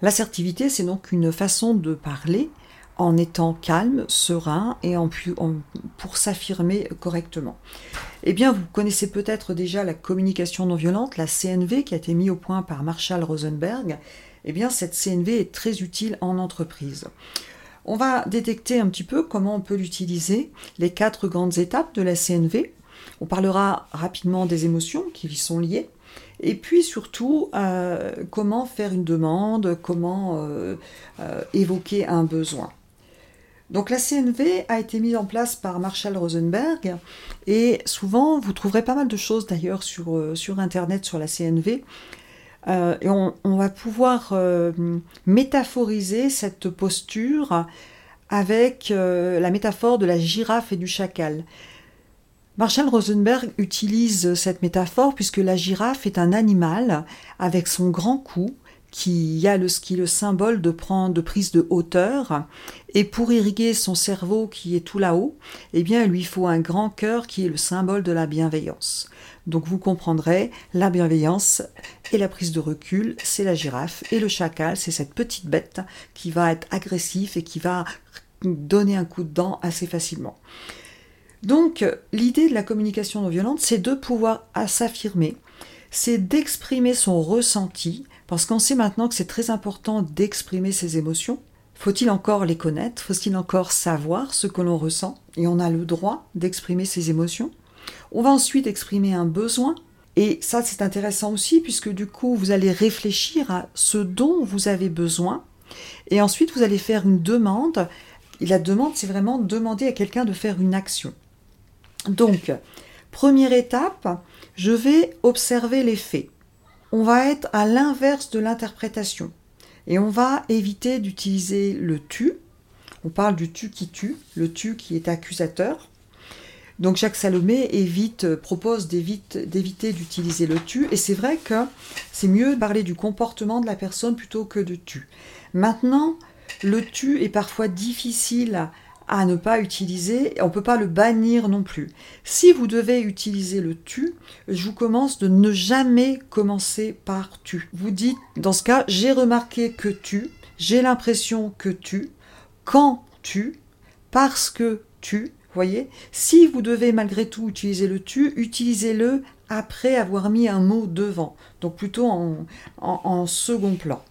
L'assertivité, c'est donc une façon de parler en étant calme, serein et en, pour s'affirmer correctement. Eh bien, vous connaissez peut-être déjà la communication non violente, la CNV, qui a été mise au point par Marshall Rosenberg. Eh bien, cette CNV est très utile en entreprise. On va détecter un petit peu comment on peut l'utiliser, les quatre grandes étapes de la CNV. On parlera rapidement des émotions qui y sont liées. Et puis surtout, euh, comment faire une demande, comment euh, euh, évoquer un besoin. Donc la CNV a été mise en place par Marshall Rosenberg et souvent vous trouverez pas mal de choses d'ailleurs sur, sur Internet sur la CNV. et on, va pouvoir métaphoriser cette posture avec la métaphore de la girafe et du chacal. Marshall Rosenberg utilise cette métaphore puisque la girafe est un animal avec son grand cou qui a le, symbole de, prendre, prise de hauteur. Et pour irriguer son cerveau qui est tout là-haut, eh bien, il lui faut un grand cœur qui est le symbole de la bienveillance. Donc vous comprendrez, la bienveillance et la prise de recul, c'est la girafe. Et le chacal, c'est cette petite bête qui va être agressif et qui va donner un coup de dent assez facilement. Donc l'idée de la communication non violente, c'est de pouvoir s'affirmer, c'est d'exprimer son ressenti, parce qu'on sait maintenant que c'est très important d'exprimer ses émotions. Faut-il encore les connaître? Faut-il encore savoir ce que l'on ressent? Et on a le droit d'exprimer ses émotions. On va ensuite exprimer un besoin. Et ça, c'est intéressant aussi, puisque du coup, vous allez réfléchir à ce dont vous avez besoin. Et ensuite, vous allez faire une demande. La demande, c'est vraiment demander à quelqu'un de faire une action. Donc, première étape, je vais observer les faits. On va être à l'inverse de l'interprétation. Et on va éviter d'utiliser le tu. On parle du tu qui tue, le tu qui est accusateur. Donc Jacques Salomé évite, propose d'éviter d'utiliser le tu, et c'est vrai que c'est mieux de parler du comportement de la personne plutôt que de tu. Maintenant, le tu est parfois difficile à ne pas utiliser, on ne peut pas le bannir non plus. Si vous devez utiliser le tu, je vous commence de ne jamais commencer par tu. Vous dites, dans ce cas, j'ai remarqué que tu, j'ai l'impression que tu, quand tu, parce que tu, voyez, si vous devez malgré tout utiliser le tu, utilisez-le après avoir mis un mot devant, donc plutôt en second plan.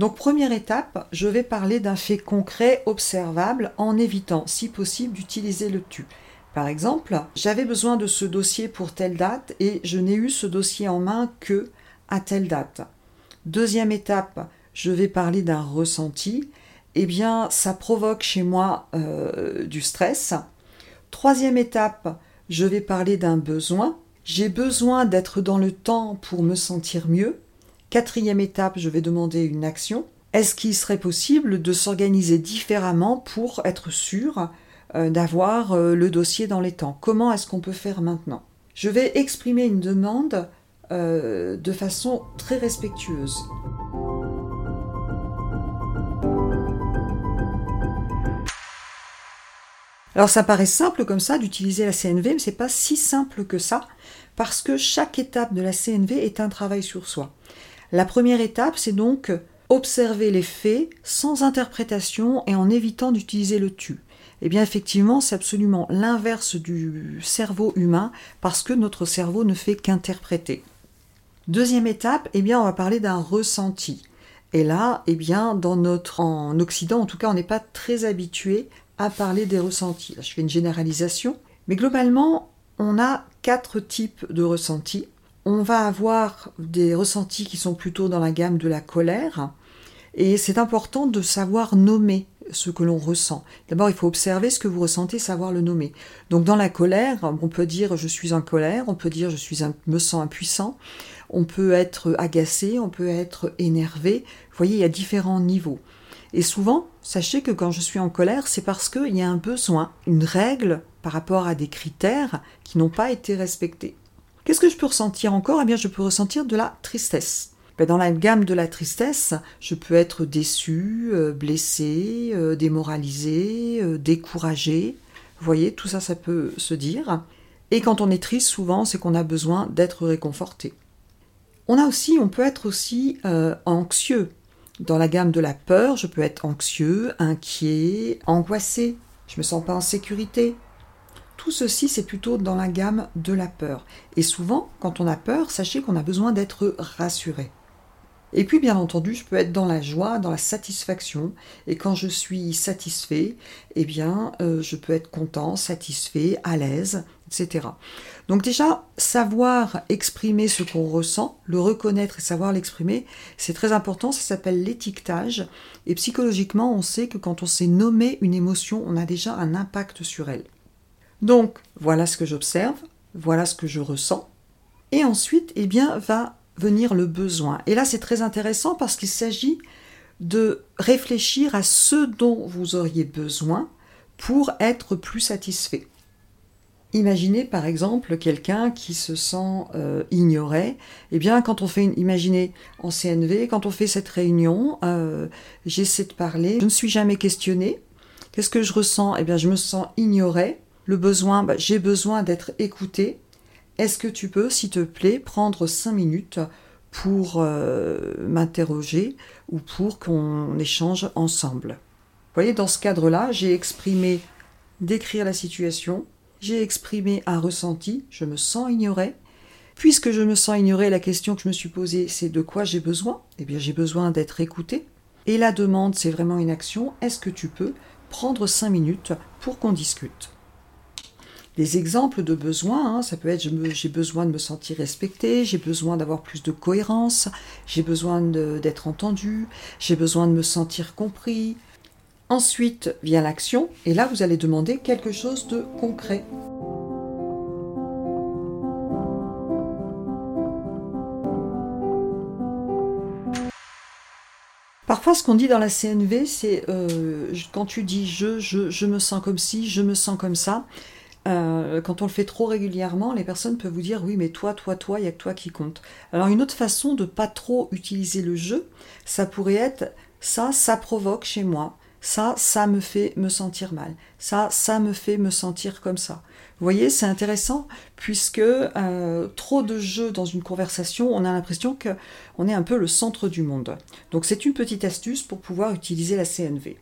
Donc première étape, je vais parler d'un fait concret, observable, en évitant, si possible, d'utiliser le tu. Par exemple, j'avais besoin de ce dossier pour telle date et je n'ai eu ce dossier en main que à telle date. Deuxième étape, je vais parler d'un ressenti. Eh bien, ça provoque chez moi euh, du stress. Troisième étape, je vais parler d'un besoin. J'ai besoin d'être dans le temps pour me sentir mieux. Quatrième étape, je vais demander une action. Est-ce qu'il serait possible de s'organiser différemment pour être sûr euh, d'avoir euh, le dossier dans les temps? Comment est-ce qu'on peut faire maintenant? Je vais exprimer une demande euh, de façon très respectueuse. Alors ça paraît simple comme ça d'utiliser la CNV, mais c'est pas si simple que ça, parce que chaque étape de la CNV est un travail sur soi. La première étape, c'est donc observer les faits sans interprétation et en évitant d'utiliser le tu. Eh bien effectivement, c'est absolument l'inverse du cerveau humain parce que notre cerveau ne fait qu'interpréter. Deuxième étape, eh bien on va parler d'un ressenti. Et là, eh bien dans notre en occident en tout cas, on n'est pas très habitué à parler des ressentis. Je fais une généralisation, mais globalement, on a quatre types de ressentis. On va avoir des ressentis qui sont plutôt dans la gamme de la colère, et c'est important de savoir nommer ce que l'on ressent. D'abord, il faut observer ce que vous ressentez, savoir le nommer. Donc, dans la colère, on peut dire je suis en colère, on peut dire je suis me sens impuissant, on peut être agacé, on peut être énervé. Vous voyez, il y a différents niveaux. Et souvent, sachez que quand je suis en colère, c'est parce qu'il y a un besoin, une règle par rapport à des critères qui n'ont pas été respectés. Qu'est-ce que je peux ressentir encore? Eh bien, je peux ressentir de la tristesse. Ben, dans la gamme de la tristesse, je peux être déçu, euh, blessé, euh, démoralisé, euh, découragé. Vous voyez, tout ça, ça peut se dire. Et quand on est triste, souvent, c'est qu'on a besoin d'être réconforté. On a aussi, on peut être aussi anxieux. Dans la gamme de la peur, je peux être anxieux, inquiet, angoissé. Je me sens pas en sécurité. Tout ceci, c'est plutôt dans la gamme de la peur. Et souvent, quand on a peur, sachez qu'on a besoin d'être rassuré. Et puis, bien entendu, je peux être dans la joie, dans la satisfaction. Et quand je suis satisfait, eh bien, euh, je peux être content, satisfait, à l'aise, etc. Donc déjà, savoir exprimer ce qu'on ressent, le reconnaître et savoir l'exprimer, c'est très important. Ça s'appelle l'étiquetage. Et psychologiquement, on sait que quand on sait nommer une émotion, on a déjà un impact sur elle. Donc, voilà ce que j'observe, voilà ce que je ressens. Et ensuite, eh bien, va venir le besoin. Et là, c'est très intéressant parce qu'il s'agit de réfléchir à ce dont vous auriez besoin pour être plus satisfait. Imaginez par exemple quelqu'un qui se sent euh, ignoré. Eh bien, quand on fait une, imaginez en CNV, quand on fait cette réunion, euh, j'essaie de parler, je ne suis jamais questionné. Qu'est-ce que je ressens? Eh bien, je me sens ignoré. Le besoin, bah, j'ai besoin d'être écouté. Est-ce que tu peux, s'il te plaît, prendre cinq minutes pour euh, m'interroger ou pour qu'on échange ensemble? Vous voyez, dans ce cadre-là, j'ai exprimé décrire la situation, j'ai exprimé un ressenti, je me sens ignoré. Puisque je me sens ignoré, la question que je me suis posée, c'est de quoi j'ai besoin? Eh bien, j'ai besoin d'être écouté. Et la demande, c'est vraiment une action. Est-ce que tu peux prendre cinq minutes pour qu'on discute? Des exemples de besoins. Hein. ça peut être j'ai besoin de me sentir respecté, j'ai besoin d'avoir plus de cohérence, j'ai besoin d'être entendu, j'ai besoin de me sentir compris. Ensuite vient l'action, et là vous allez demander quelque chose de concret. Parfois, ce qu'on dit dans la CNV, c'est euh, quand tu dis je, je, je me sens comme ci, je me sens comme ça. Euh, quand on le fait trop régulièrement, les personnes peuvent vous dire oui, mais toi, toi, toi, il n'y a que toi qui compte. Alors une autre façon de pas trop utiliser le jeu, ça pourrait être ça, ça provoque chez moi, ça, ça me fait me sentir mal, ça, ça me fait me sentir comme ça. Vous voyez, c'est intéressant puisque euh, trop de jeux dans une conversation, on a l'impression qu'on est un peu le centre du monde. Donc c'est une petite astuce pour pouvoir utiliser la CNV.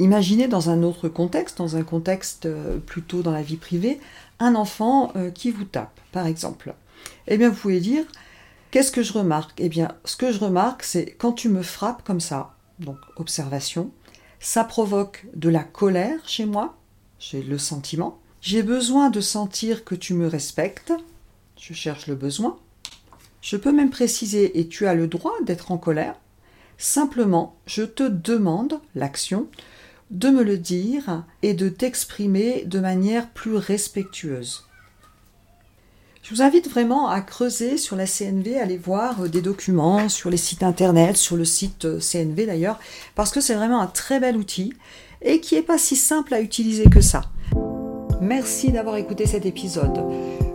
Imaginez dans un autre contexte, dans un contexte euh, plutôt dans la vie privée, un enfant euh, qui vous tape, par exemple. Eh bien, vous pouvez dire, qu'est-ce que je remarque? Eh bien, ce que je remarque, c'est quand tu me frappes comme ça, donc observation, ça provoque de la colère chez moi, j'ai le sentiment. J'ai besoin de sentir que tu me respectes, je cherche le besoin. Je peux même préciser, et tu as le droit d'être en colère, simplement, je te demande l'action de me le dire et de t'exprimer de manière plus respectueuse. Je vous invite vraiment à creuser sur la CNV, à aller voir des documents sur les sites internet, sur le site CNV d'ailleurs, parce que c'est vraiment un très bel outil et qui n'est pas si simple à utiliser que ça. Merci d'avoir écouté cet épisode.